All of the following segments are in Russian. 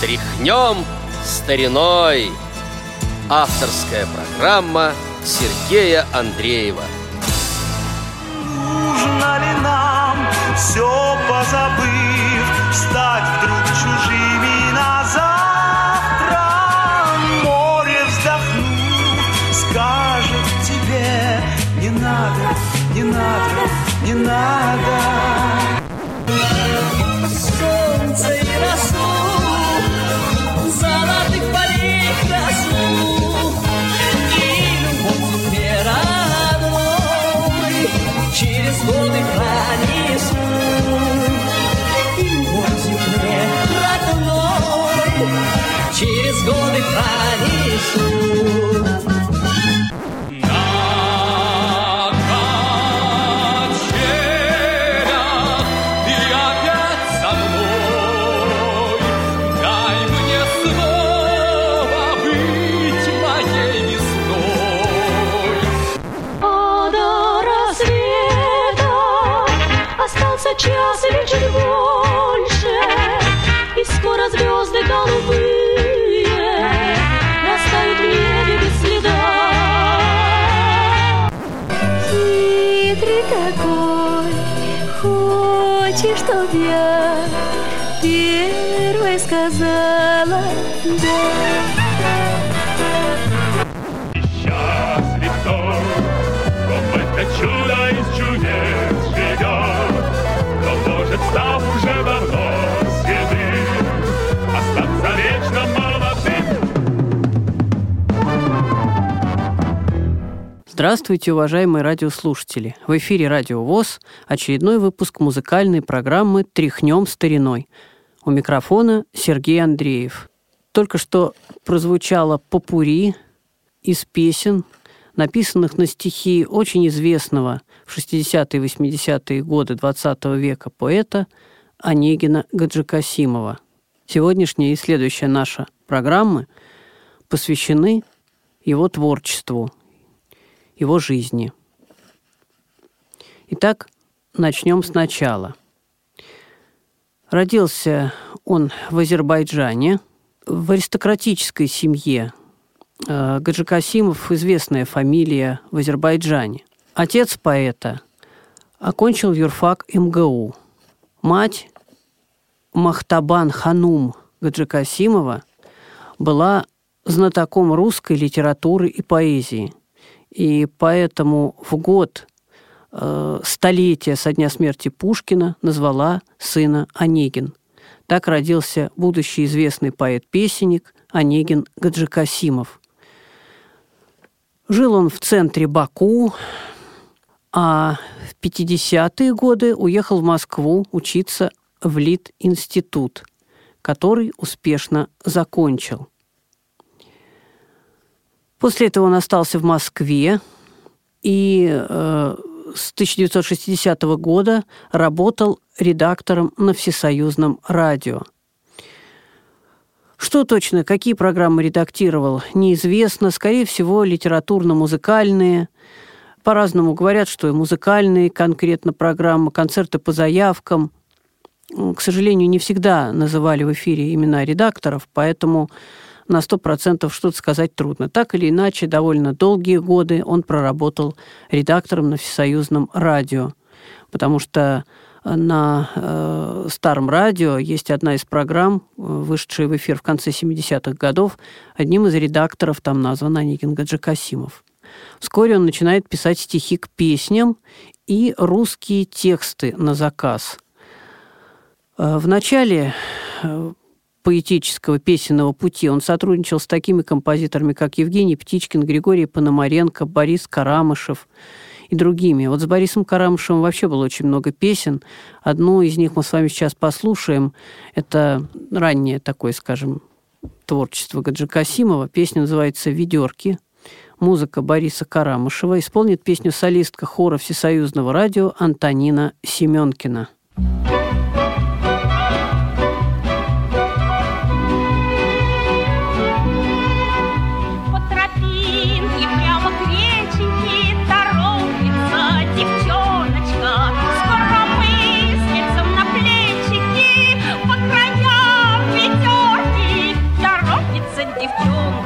Тряхнем стариной. Авторская программа Сергея Андреева. Нужно ли нам все позабыв Стать вдруг чужими на завтра. Море вздохнув скажет тебе Не надо, не надо, не надо Через годы Здравствуйте, уважаемые радиослушатели! В эфире Радио ВОЗ очередной выпуск музыкальной программы «Тряхнем стариной». У микрофона Сергей Андреев. Только что прозвучало попури из песен, написанных на стихи очень известного в 60-е и 80-е годы XX века поэта Онегина Гаджикасимова. Сегодняшняя и следующая наша программы посвящены его творчеству, его жизни. Итак, начнем сначала. Родился он в Азербайджане, в аристократической семье. Э, Гаджикасимов – известная фамилия в Азербайджане. Отец поэта окончил юрфак МГУ. Мать Махтабан Ханум Гаджикасимова была знатоком русской литературы и поэзии. И поэтому в год э, столетия со дня смерти Пушкина назвала сына Онегин. Так родился будущий известный поэт-песенник Онегин Гаджикасимов. Жил он в центре Баку, а в 50-е годы уехал в Москву учиться в Лит-институт, который успешно закончил. После этого он остался в Москве и э, с 1960 года работал редактором на Всесоюзном радио. Что точно, какие программы редактировал, неизвестно. Скорее всего, литературно-музыкальные. По-разному говорят, что и музыкальные конкретно программы, концерты по заявкам. К сожалению, не всегда называли в эфире имена редакторов, поэтому на 100% что-то сказать трудно. Так или иначе, довольно долгие годы он проработал редактором на Всесоюзном радио, потому что на э, старом радио есть одна из программ, вышедшая в эфир в конце 70-х годов. Одним из редакторов там назван Онегин Гаджикасимов. Вскоре он начинает писать стихи к песням и русские тексты на заказ. В начале поэтического песенного пути он сотрудничал с такими композиторами, как Евгений Птичкин, Григорий Пономаренко, Борис Карамышев и другими. Вот с Борисом Карамышевым вообще было очень много песен. Одну из них мы с вами сейчас послушаем. Это раннее такое, скажем, творчество Гаджикасимова. Песня называется «Ведерки». Музыка Бориса Карамышева. Исполнит песню солистка хора Всесоюзного радио Антонина Семенкина. По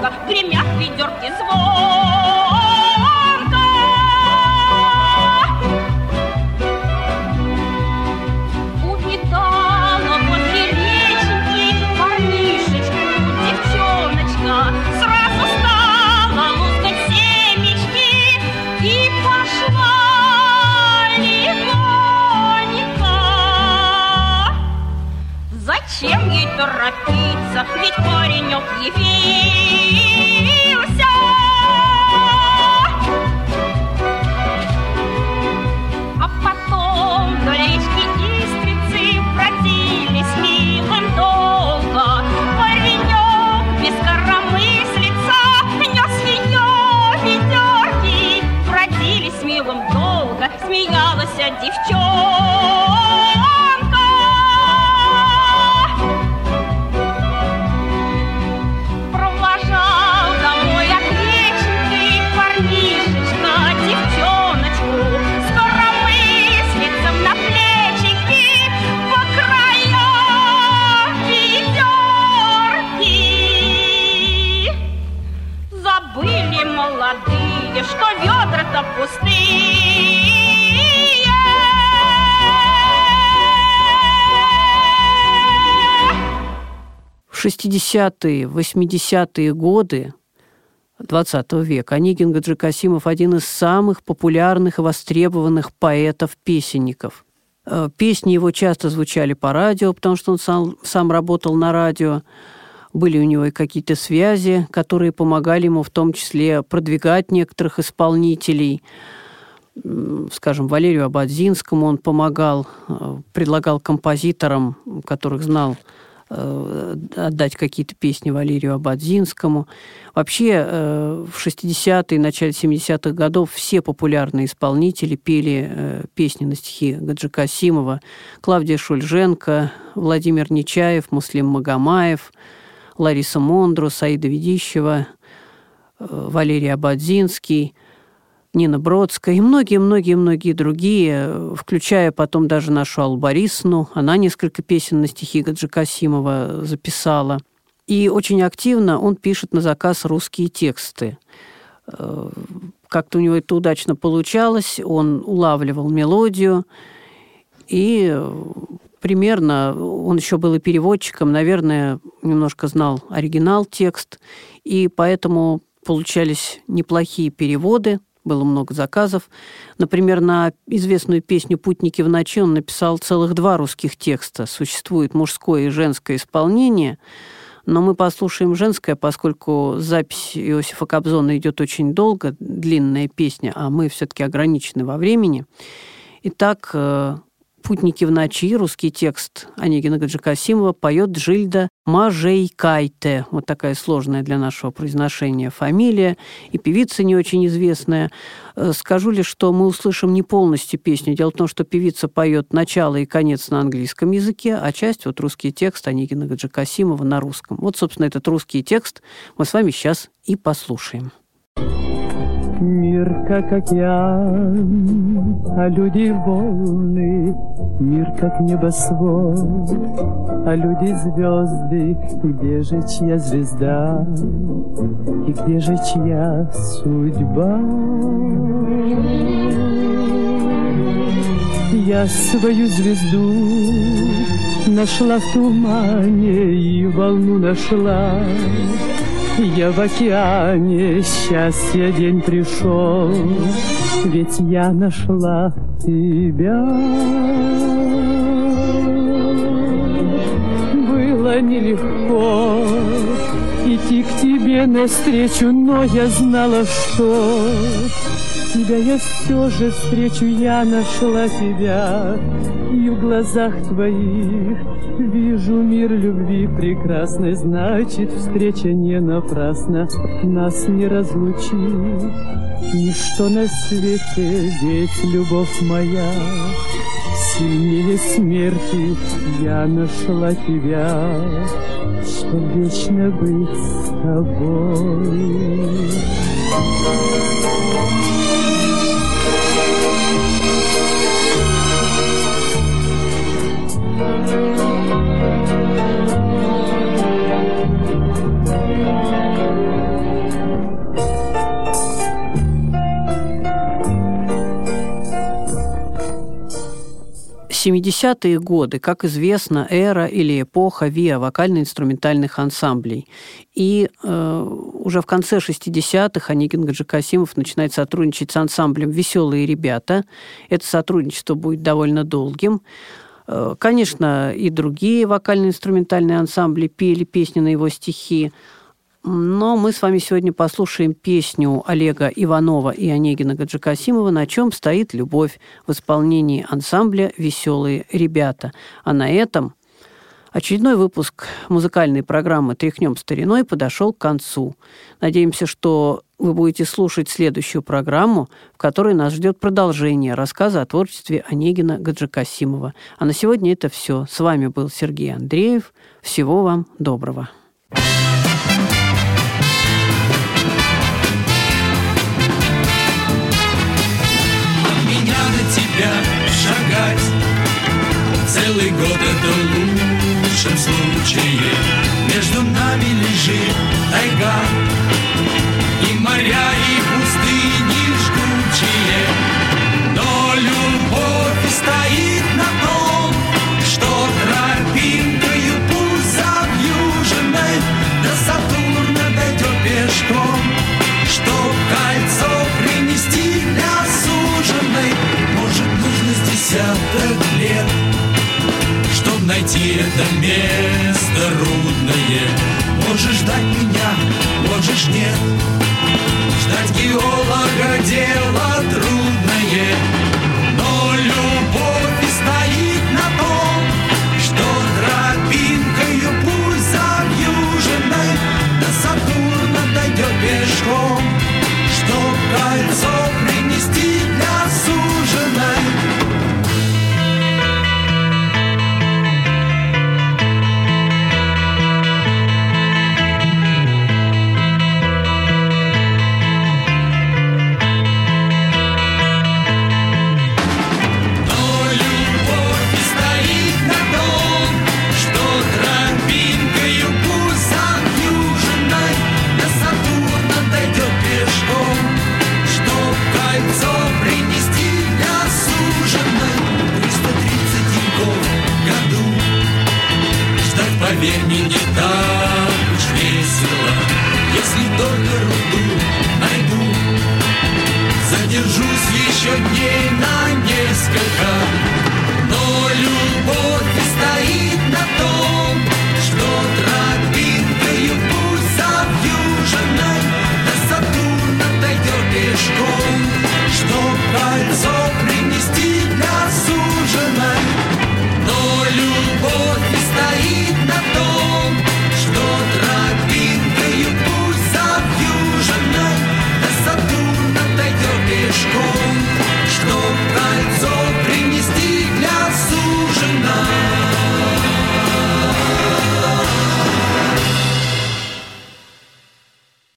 громко гремят ведерки звон. Торопиться, ведь паренек явился. А потом до речки Истрицы бродились милым долго. Паренек без коромыслица нес ее ведерки. Бродились милым долго, смеялась девчонка. Молодые, что ведра-то пустые. В 60-е, 80-е годы XX века Онегин Гаджикасимов один из самых популярных и востребованных поэтов-песенников. Э, Песни его часто звучали по радио, потому что он сам, сам работал на радио. Были у него и какие-то связи, которые помогали ему в том числе продвигать некоторых исполнителей. Скажем, Валерию Абадзинскому он помогал, э, предлагал композиторам, которых знал, э, отдать какие-то песни Валерию Абадзинскому. Вообще э, в 60-е, начале 70-х годов все популярные исполнители пели песни на стихи Гаджикасимова. Клавдия Шульженко, Владимир Нечаев, Муслим Магомаев, Лариса Мондро, Саида Ведищева, э, Валерий Абадзинский, Нина Бродская и многие-многие-многие другие, э, включая потом даже нашу Аллу Борисовну. Она несколько песен на стихи Гаджикасимова записала. И очень активно он пишет на заказ русские тексты. Э, Как-то у него это удачно получалось, он улавливал мелодию, и примерно, он еще был и переводчиком, наверное, немножко знал оригинал текст, и поэтому получались неплохие переводы, было много заказов. Например, на известную песню «Путники в ночи» он написал целых два русских текста. Существует мужское и женское исполнение, но мы послушаем женское, поскольку запись Иосифа Кобзона идет очень долго, длинная песня, а мы все-таки ограничены во времени. Итак, э, «Путники в ночи», русский текст Онегина Гаджикасимова, поет Джильда Мажейкайте. Вот такая сложная для нашего произношения фамилия. И певица не очень известная. Э, Скажу лишь, что мы услышим не полностью песню. Дело в том, что певица поет начало и конец на английском языке, а часть, вот русский текст Онегина Гаджикасимова на русском. Вот, собственно, этот русский текст мы с вами сейчас и послушаем. Мир как океан, а люди волны. Мир как небосвод, а люди звезды. Где же чья звезда и где же чья судьба? Я свою звезду нашла в тумане и волну нашла. Я в океане, счастья день пришел, ведь я нашла тебя. Было нелегко идти к тебе навстречу, но я знала, что тебя я все же встречу, я нашла тебя, в глазах твоих. Вижу мир любви прекрасный, значит, встреча не напрасна, нас не разлучит ничто на свете, ведь любовь моя. Сильнее смерти, я нашла тебя, чтоб вечно быть с тобой. 70-е годы, как известно, эра или эпоха ВИА вокально-инструментальных ансамблей. И э, уже в конце 60-х Онегин Гаджикасимов начинает сотрудничать с ансамблем «Веселые ребята». Это сотрудничество будет довольно долгим. Э, конечно, и другие вокально-инструментальные ансамбли пели песни на его стихи, но мы с вами сегодня послушаем песню Олега Иванова и Онегина Гаджикасимова «На чем стоит любовь» в исполнении ансамбля «Веселые ребята». А на этом очередной выпуск музыкальной программы «Тряхнем стариной» подошел к концу. Надеемся, что вы будете слушать следующую программу, в которой нас ждет продолжение рассказа о творчестве Онегина Гаджикасимова. А на сегодня это все. С вами был Сергей Андреев. Всего вам доброго. Тебя шагать Целый год это в лучшем случае Между нами лежит тайга И моря, и не так уж весело, если только руду найду. Задержусь еще дней на несколько